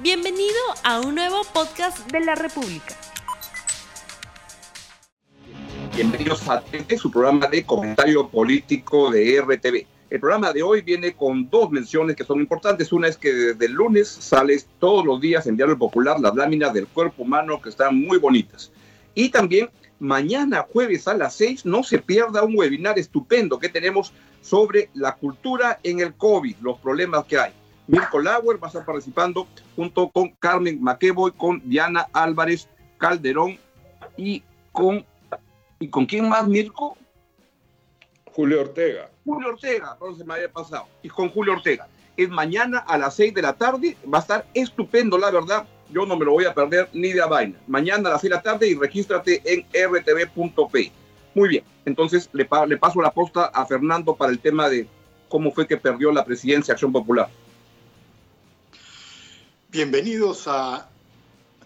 Bienvenido a un nuevo podcast de la República. Bienvenidos a este, su programa de comentario político de RTV. El programa de hoy viene con dos menciones que son importantes. Una es que desde el lunes sale todos los días en Diario Popular las láminas del cuerpo humano que están muy bonitas. Y también mañana jueves a las seis no se pierda un webinar estupendo que tenemos sobre la cultura en el COVID, los problemas que hay. Mirko Lauer va a estar participando junto con Carmen Maqueboy, con Diana Álvarez Calderón y con ¿y con quién más, Mirko? Julio Ortega. Julio Ortega, no se me había pasado. Y con Julio Ortega. Es mañana a las 6 de la tarde. Va a estar estupendo, la verdad. Yo no me lo voy a perder ni de vaina. Mañana a las 6 de la tarde y regístrate en rtv.p. Muy bien. Entonces le, le paso la posta a Fernando para el tema de cómo fue que perdió la presidencia Acción Popular. Bienvenidos a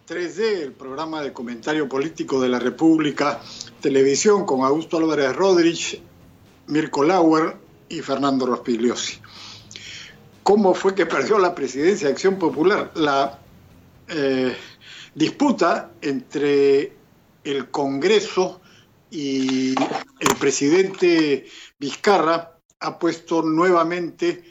3D, el programa de comentario político de la República Televisión con Augusto Álvarez Rodríguez, Mirko Lauer y Fernando Rospigliosi. ¿Cómo fue que perdió la presidencia de Acción Popular? La eh, disputa entre el Congreso y el presidente Vizcarra ha puesto nuevamente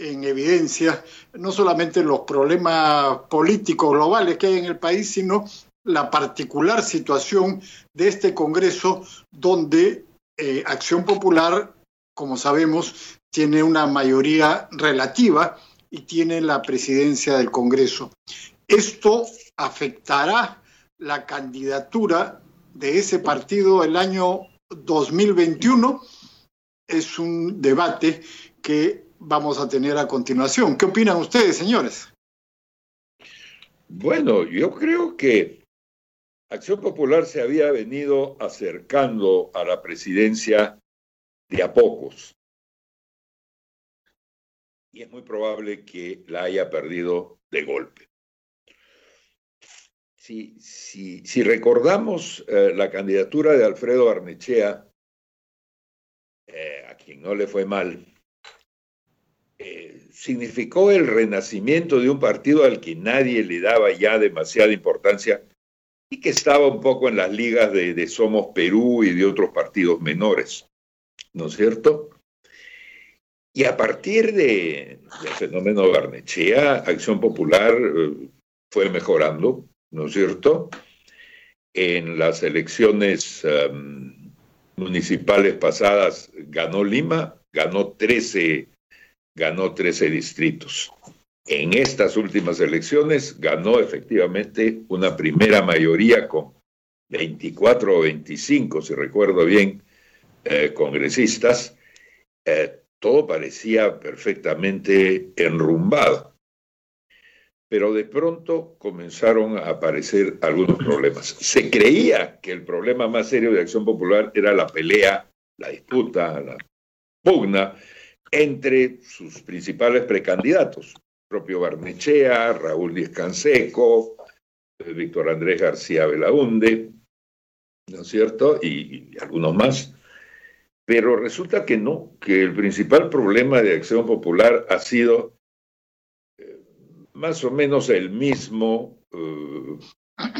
en evidencia no solamente los problemas políticos globales que hay en el país, sino la particular situación de este Congreso donde eh, Acción Popular, como sabemos, tiene una mayoría relativa y tiene la presidencia del Congreso. Esto afectará la candidatura de ese partido el año 2021. Es un debate que vamos a tener a continuación. ¿Qué opinan ustedes, señores? Bueno, yo creo que Acción Popular se había venido acercando a la presidencia de a pocos. Y es muy probable que la haya perdido de golpe. Si, si, si recordamos eh, la candidatura de Alfredo Arnechea, eh, a quien no le fue mal, significó el renacimiento de un partido al que nadie le daba ya demasiada importancia y que estaba un poco en las ligas de, Somos Perú y de otros partidos menores, ¿no es cierto? Y a partir de, del fenómeno Barnechea, Acción Popular eh, fue mejorando, ¿no es cierto? En las elecciones em, municipales pasadas ganó Lima, ganó 13 ganó 13 distritos. En estas últimas elecciones ganó efectivamente una primera mayoría con 24 o 25, si recuerdo bien, eh, congresistas. Eh, todo parecía perfectamente enrumbado. Pero de pronto comenzaron a aparecer algunos problemas. Se creía que el problema más serio de Acción Popular era la pelea, la disputa, la pugna entre sus principales precandidatos, propio Barnechea, Raúl Díaz Canseco, eh, Víctor Andrés García Belaunde, ¿no es cierto? Y, y, algunos más. Pero resulta que no, que el principal problema de Acción Popular ha sido eh, más o menos el mismo, eh,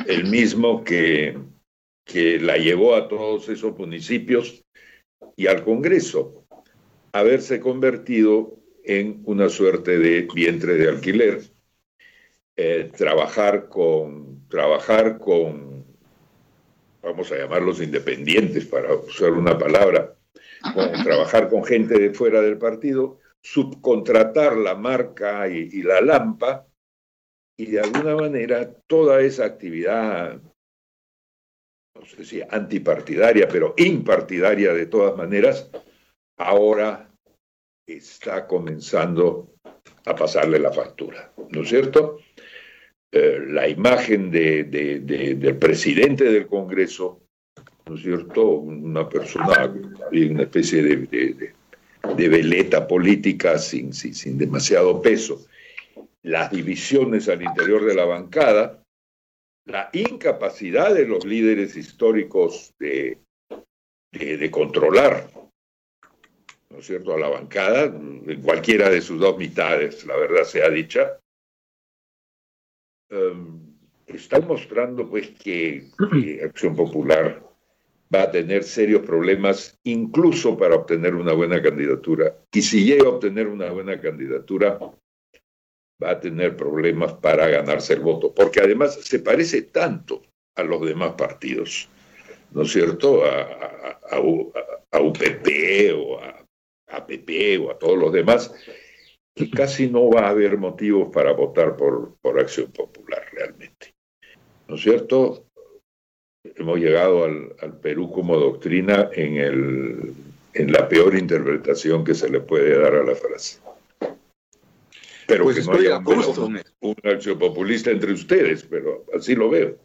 el mismo que, que la llevó a todos esos municipios y al Congreso haberse convertido en una suerte de vientre de alquiler, eh, trabajar con, trabajar con, vamos a llamarlos independientes para usar una palabra, trabajar con gente de fuera del partido, subcontratar la marca y, la lampa, y de alguna manera toda esa actividad, no sé si antipartidaria, pero impartidaria de todas maneras, ahora está comenzando a pasarle la factura, ¿no es cierto? Eh, la imagen de, del presidente del Congreso, ¿no es cierto? Una persona, una especie de, veleta política sin, sin, demasiado peso. Las divisiones al interior de la bancada, la incapacidad de los líderes históricos de, de, controlar ¿no es cierto?, a la bancada, en cualquiera de sus dos mitades, la verdad sea dicha, em, están mostrando pues que, Acción Popular va a tener serios problemas incluso para obtener una buena candidatura. Y si llega a obtener una buena candidatura, va a tener problemas para ganarse el voto, porque además se parece tanto a los demás partidos, ¿no es cierto? A, UPP o a APP o a todos los demás, que casi no va a haber motivos para votar por, por Acción Popular realmente. ¿No es cierto? Hemos llegado al, al Perú como doctrina en, el, en la peor interpretación que se le puede dar a la frase. Pero pues que estoy no haya un, acción populista entre ustedes, pero así lo veo.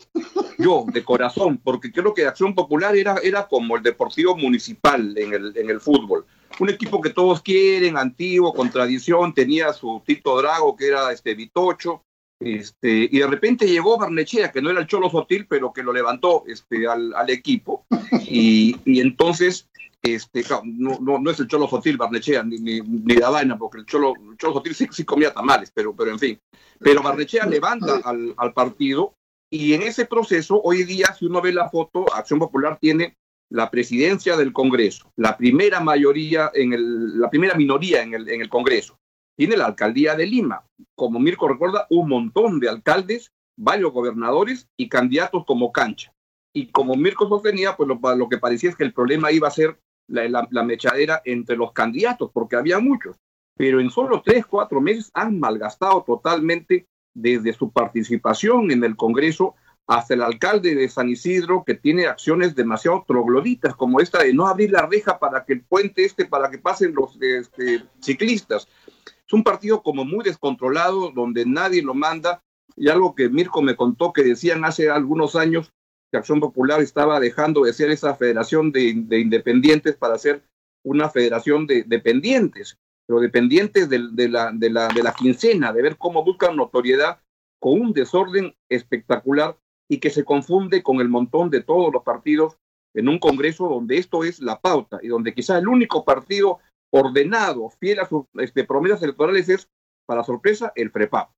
Yo, de corazón, porque creo que Acción Popular era, era como el Deportivo Municipal en el, en el fútbol. Un equipo que todos quieren, antiguo, con tradición, tenía su Tito Drago, que era este Vitocho, este, y de repente llegó Barnechea, que no era el Cholo Sotil, pero que lo levantó este, al, al equipo, y, y entonces este, no, no, no, es el Cholo Sotil, Barnechea, ni, ni, ni vaina, porque el Cholo, Cholo Sotil sí, sí, comía tamales, pero, pero en fin. Pero Barnechea levanta al, al, partido y en ese proceso, hoy día, si uno ve la foto, Acción Popular tiene la presidencia del Congreso, la primera mayoría, en el, la primera minoría en el, en el Congreso. Tiene la alcaldía de Lima. Como Mirko recuerda, un montón de alcaldes, varios gobernadores y candidatos como cancha. Y como Mirko sostenía, pues lo, lo que parecía es que el problema iba a ser la, mechadera entre los candidatos, porque había muchos, pero en solo tres, cuatro meses han malgastado totalmente desde su participación en el Congreso hasta el alcalde de San Isidro, que tiene acciones demasiado trogloditas, como esta de no abrir la reja para que el puente este, para que pasen los este, ciclistas. Es un partido como muy descontrolado, donde nadie lo manda, y algo que Mirko me contó que decían hace algunos años, Acción Popular estaba dejando de ser esa federación de, independientes para ser una federación de dependientes, pero dependientes de, la, de, la, de la quincena, de ver cómo buscan notoriedad con un desorden espectacular y que se confunde con el montón de todos los partidos en un Congreso donde esto es la pauta y donde quizás el único partido ordenado, fiel a sus este, promesas electorales es, para sorpresa, el FREPAP.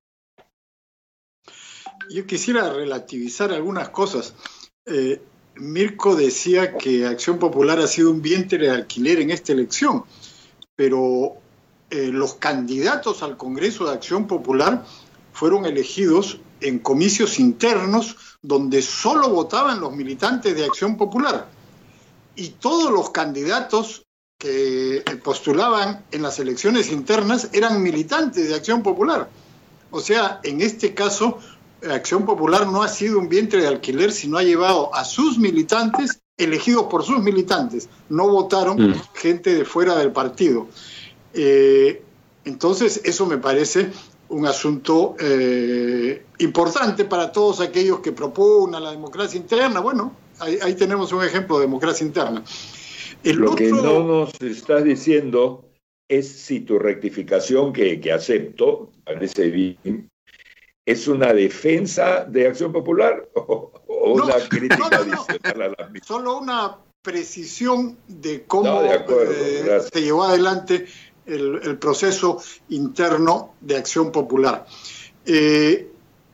Yo quisiera relativizar algunas cosas. Eh, Mirko decía que Acción Popular ha sido un vientre de alquiler en esta elección, pero eh, los candidatos al Congreso de Acción Popular fueron elegidos en comicios internos donde solo votaban los militantes de Acción Popular. Y todos los candidatos que postulaban en las elecciones internas eran militantes de Acción Popular. O sea, en este caso Acción Popular no ha sido un vientre de alquiler, sino ha llevado a sus militantes, elegidos por sus militantes, no votaron mm. gente de fuera del partido. Eh, entonces, eso me parece un asunto eh, importante para todos aquellos que proponen la democracia interna. Bueno, ahí, tenemos un ejemplo de democracia interna. Lo que no nos estás diciendo es si tu rectificación, que, que acepto, parece bien, ¿Es una defensa de Acción Popular o, una crítica adicional a la misma? Solo una precisión de cómo eh, se llevó adelante el, proceso interno de Acción Popular. Eh,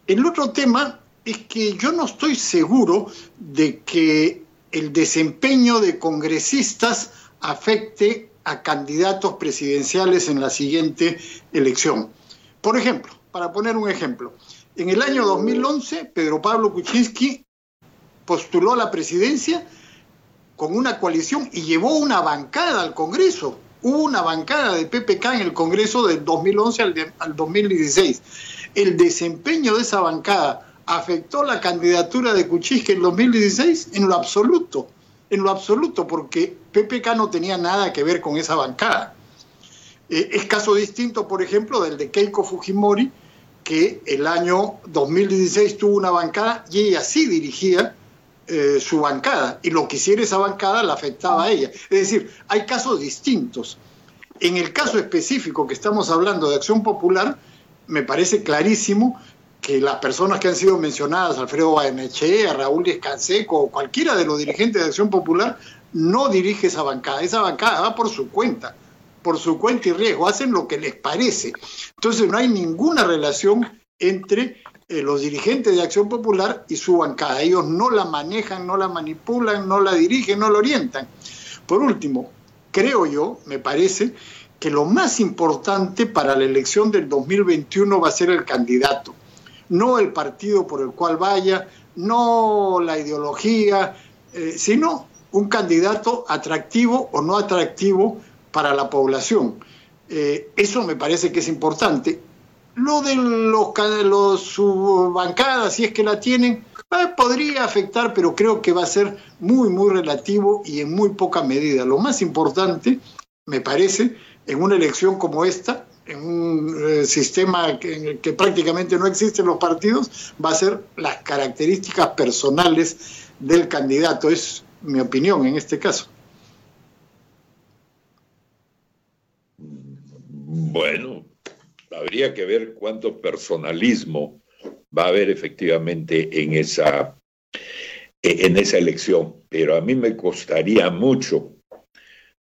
el otro tema es que yo no estoy seguro de que el desempeño de congresistas afecte a candidatos presidenciales en la siguiente elección. Por ejemplo, para poner un ejemplo, en el año 2011 Pedro Pablo Kuczynski postuló a la presidencia con una coalición y llevó una bancada al Congreso. Hubo una bancada de PPK en el Congreso del 2011 al, al 2016. El desempeño de esa bancada afectó la candidatura de Kuczynski en 2016 en lo absoluto, en lo absoluto, porque PPK no tenía nada que ver con esa bancada. Eh, es caso distinto, por ejemplo, del de Keiko Fujimori, que el año 2016 tuvo una bancada y ella sí dirigía eh, su bancada y lo que hiciera esa bancada la afectaba a ella. Es decir, hay casos distintos. En el caso específico que estamos hablando de Acción Popular, me parece clarísimo que las personas que han sido mencionadas, Alfredo Baenechea, Raúl Escanseco o cualquiera de los dirigentes de Acción Popular, no dirige esa bancada. Esa bancada va por su cuenta por su cuenta y riesgo, hacen lo que les parece. Entonces no hay ninguna relación entre eh, los dirigentes de Acción Popular y su bancada. Ellos no la manejan, no la manipulan, no la dirigen, no la orientan. Por último, creo yo, me parece, que lo más importante para la elección del 2021 va a ser el candidato, no el partido por el cual vaya, no la ideología, eh, sino un candidato atractivo o no atractivo para la población. Eh, eso me parece que es importante. Lo de los, los su bancada, si es que la tienen, eh, podría afectar, pero creo que va a ser muy, muy relativo y en muy poca medida. Lo más importante, me parece, en una elección como esta, en un eh, sistema que, que prácticamente no existen los partidos, va a ser las características personales del candidato. Es mi opinión en este caso. Bueno, habría que ver cuánto personalismo va a haber efectivamente en esa, en esa elección. Pero a mí me costaría mucho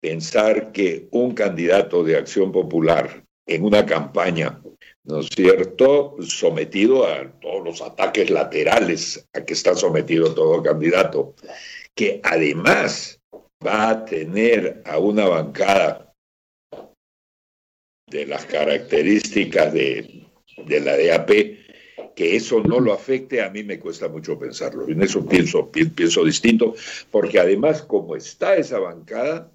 pensar que un candidato de acción popular en una campaña, ¿no es cierto?, sometido a todos los ataques laterales a que está sometido todo candidato, que además va a tener a una bancada de las características de, de la DAP, que eso no lo afecte, a mí me cuesta mucho pensarlo. En eso pienso, pienso distinto, porque además como está esa bancada,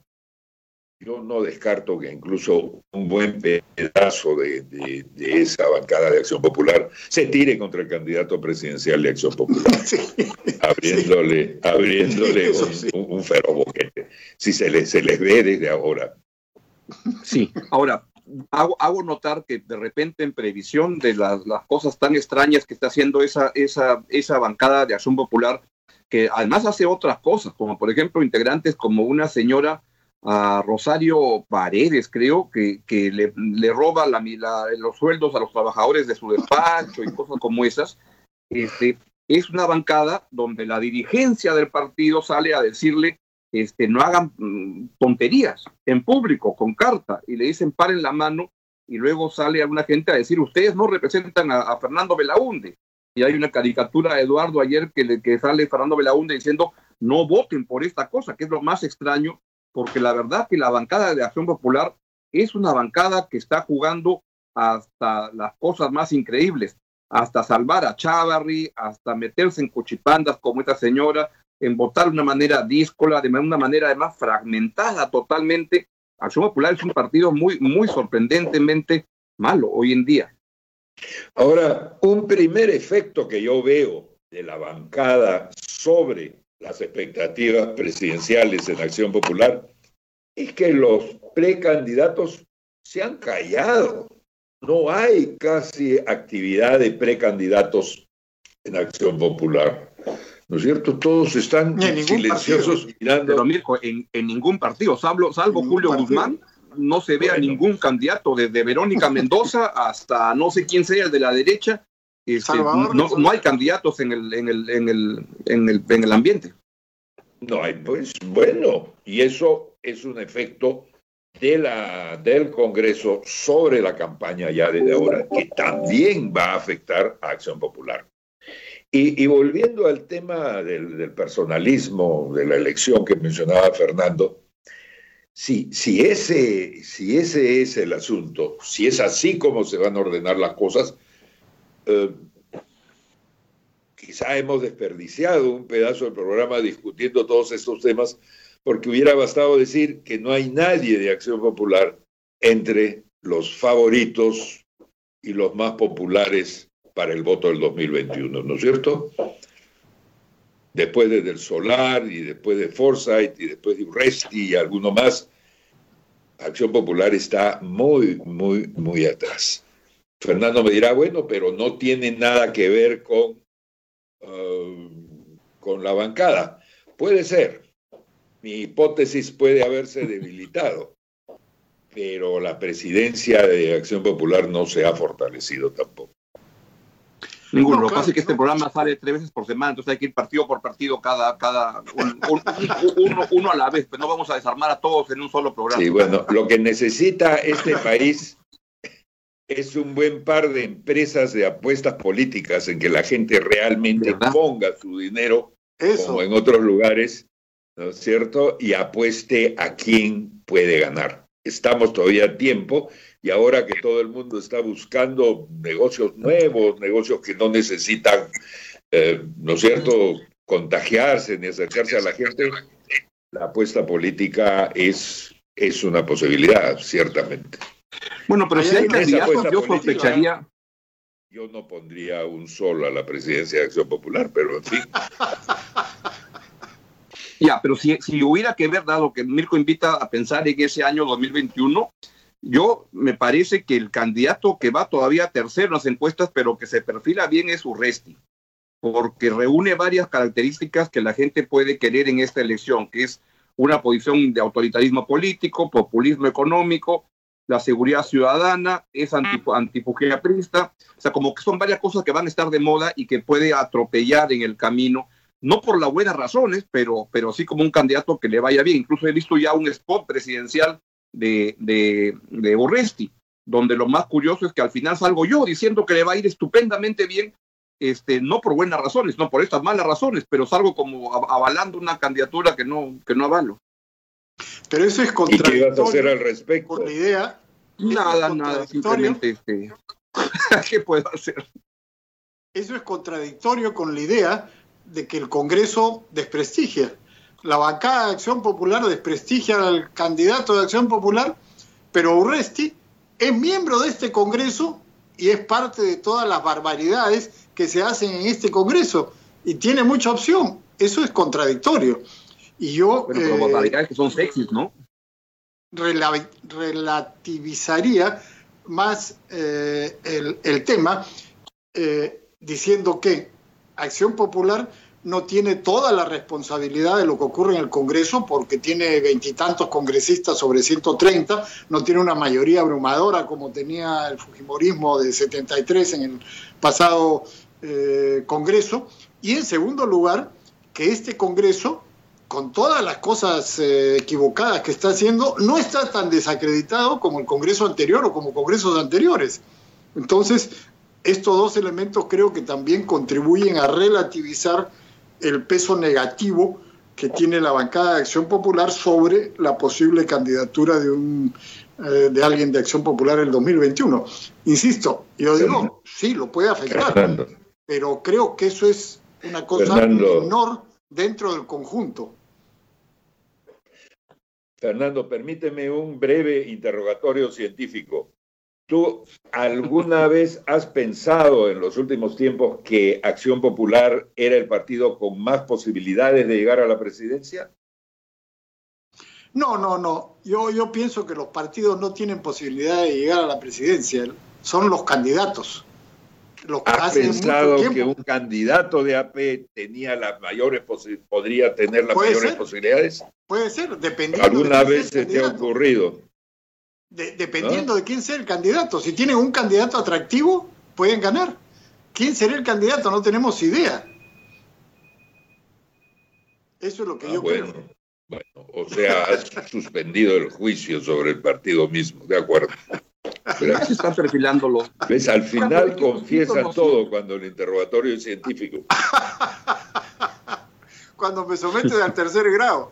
yo no descarto que incluso un buen pedazo de, de, esa bancada de Acción Popular se tire contra el candidato presidencial de Acción Popular, abriéndole, abriéndole un, un, feroz boquete, si se les, se les ve desde ahora. Sí, ahora, hago, hago, notar que de repente en previsión de las, cosas tan extrañas que está haciendo esa, esa, esa bancada de Acción Popular, que además hace otras cosas, como por ejemplo integrantes como una señora a Rosario Paredes, creo, que, que le, le roba la, la, los sueldos a los trabajadores de su despacho y cosas como esas, este, es una bancada donde la dirigencia del partido sale a decirle este, no hagan mm, tonterías en público, con carta, y le dicen paren la mano, y luego sale alguna gente a decir, ustedes no representan a, Fernando Belaunde. Y hay una caricatura de Eduardo ayer que, le, que sale Fernando Belaunde diciendo, no voten por esta cosa, que es lo más extraño, porque la verdad que la bancada de Acción Popular es una bancada que está jugando hasta las cosas más increíbles, hasta salvar a Chávarri, hasta meterse en cochipandas como esta señora, en votar de una manera díscola, de una manera además fragmentada totalmente. Acción Popular es un partido muy, muy sorprendentemente malo hoy en día. Ahora, un primer efecto que yo veo de la bancada sobre las expectativas presidenciales en Acción Popular es que los precandidatos se han callado. No hay casi actividad de precandidatos en Acción Popular. ¿No es cierto? Todos están silenciosos partido. mirando. Pero Mirko, en, en, ningún partido, salvo, salvo Julio partido. Guzmán, no se ve bueno. a ningún candidato, desde Verónica Mendoza hasta no sé quién sea el de la derecha. Este, no, no, hay candidatos en el, en, el, en, el, en, el, en el ambiente. No hay, pues bueno, y eso es un efecto de la, del Congreso sobre la campaña ya desde ahora, que también va a afectar a Acción Popular. Y, volviendo al tema del, del, personalismo, de la elección que mencionaba Fernando, si, si, ese, si ese es el asunto, si es así como se van a ordenar las cosas, eh, quizá hemos desperdiciado un pedazo del programa discutiendo todos estos temas, porque hubiera bastado decir que no hay nadie de Acción Popular entre los favoritos y los más populares para el voto del 2021, ¿no es cierto? Después de Del Solar y después de Forsyth y después de Urresti y alguno más, Acción Popular está muy, muy, muy atrás. Fernando me dirá, bueno, pero no tiene nada que ver con, uh, con la bancada. Puede ser. Mi hipótesis puede haberse debilitado, pero la presidencia de Acción Popular no se ha fortalecido tampoco. Ninguno. No, Lo que pasa es que este programa sale tres veces por semana, entonces hay que ir partido por partido cada, cada un, un, uno, uno, a la vez, pero no vamos a desarmar a todos en un solo programa. Sí, bueno, lo que necesita este país, es un buen par de empresas de apuestas políticas en que la gente realmente ponga su dinero, como en otros lugares, ¿no es cierto? Y apueste a quién puede ganar. Estamos todavía a tiempo y ahora que todo el mundo está buscando negocios nuevos, negocios que no necesitan, eh, ¿no es cierto?, contagiarse ni acercarse a la gente, la apuesta política es, es una posibilidad, ciertamente. Bueno, pero si hay candidatos, yo sospecharía. Yo no pondría un solo a la presidencia de Acción Popular, pero en fin. Ya, pero si, si hubiera que ver, dado que Mirko invita a pensar en ese año 2021, yo me parece que el candidato que va todavía tercero en las encuestas, pero que se perfila bien es Urresti, porque reúne varias características que la gente puede querer en esta elección, que es una posición de autoritarismo político, populismo económico, la seguridad ciudadana, es antifugiaprista, o sea, como que son varias cosas que van a estar de moda y que puede atropellar en el camino no por las buenas razones, pero, pero sí como un candidato que le vaya bien. Incluso he visto ya un spot presidencial de, de, de Orresti, donde lo más curioso es que al final salgo yo diciendo que le va a ir estupendamente bien, este, no por buenas razones, no por estas malas razones, pero salgo como avalando una candidatura que no, que no avalo. Pero eso es contradictorio. ¿Y qué vas a hacer al respecto? Con la idea. Nada, nada, simplemente este, ¿qué puedo hacer? Eso es contradictorio con la idea de que el Congreso desprestigia. La bancada de Acción Popular desprestigia al candidato de Acción Popular, pero Urresti es miembro de este Congreso y es parte de todas las barbaridades que se hacen en este Congreso y tiene mucha opción. Eso es contradictorio. Y yo... Pero, barbaridades que son sexys, ¿no? relativizaría más eh, el, tema eh, diciendo que Acción Popular no tiene toda la responsabilidad de lo que ocurre en el Congreso porque tiene veintitantos congresistas sobre 130, no tiene una mayoría abrumadora como tenía el Fujimorismo de 73 en el pasado eh, Congreso. Y en segundo lugar, que este Congreso, con todas las cosas eh, equivocadas que está haciendo, no está tan desacreditado como el Congreso anterior o como congresos anteriores. Entonces, estos dos elementos creo que también contribuyen a relativizar el peso negativo que tiene la bancada de Acción Popular sobre la posible candidatura de un eh, de alguien de Acción Popular en el 2021. Insisto, yo digo, sí, lo puede afectar, pero creo que eso es una cosa menor dentro del conjunto. Fernando, permíteme un breve interrogatorio científico. ¿Tú alguna vez has pensado en los últimos tiempos que Acción Popular era el partido con más posibilidades de llegar a la presidencia? No, no, no. Yo, yo pienso que los partidos no tienen posibilidad de llegar a la presidencia. Son los candidatos. ¿Has pensado que un candidato de AP tenía las mayores podría tener las mayores posibilidades? Puede ser, dependiendo. ¿Alguna vez se te ha ocurrido? Dependiendo de quién sea el candidato. Si tienen un candidato atractivo, pueden ganar. ¿Quién será el candidato? No tenemos idea. Eso es lo que ah, yo bueno, Bueno, o sea, has suspendido el juicio sobre el partido mismo, de acuerdo. Pero se están perfilándolo. ¿Ves? Al final confiesa todo cuando el interrogatorio es científico. cuando me someten al tercer grado.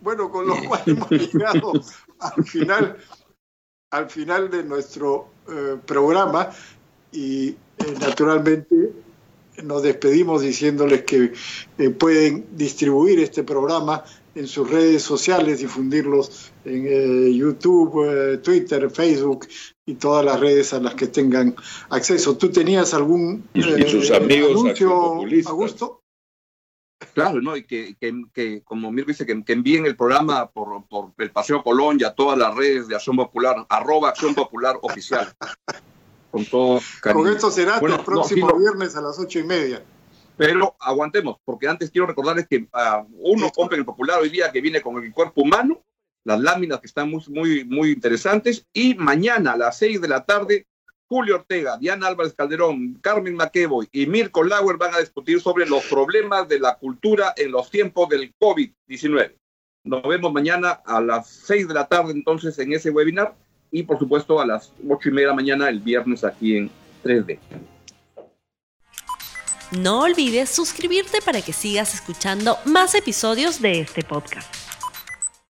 Bueno, con lo cual hemos llegado al final al final de nuestro eh, programa y eh, naturalmente nos despedimos diciéndoles que eh, pueden distribuir este programa en sus redes sociales, difundirlos en YouTube, Twitter, Facebook y todas las redes a las que tengan acceso. ¿Tú tenías algún y sus amigos anuncio, Augusto? Claro, ¿no? Y que, que, como Mirko dice, que, envíen el programa por, por, el Paseo Colón y a todas las redes de Acción Popular, arroba Acción Popular Oficial. Con todo cariño. Con esto será el próximo viernes a las ocho y media. Pero aguantemos, porque antes quiero recordarles que uh, uno compra el Popular hoy día que viene con el cuerpo humano, las láminas que están muy, muy, muy interesantes, y mañana a las seis de la tarde Julio Ortega, Diana Álvarez Calderón, Carmen Maquevoy y Mirko Lauer van a discutir sobre los problemas de la cultura en los tiempos del COVID-19. Nos vemos mañana a las seis de la tarde entonces en ese webinar y por supuesto a las 8 y media de la mañana el viernes aquí en 3D. No olvides suscribirte para que sigas escuchando más episodios de este podcast.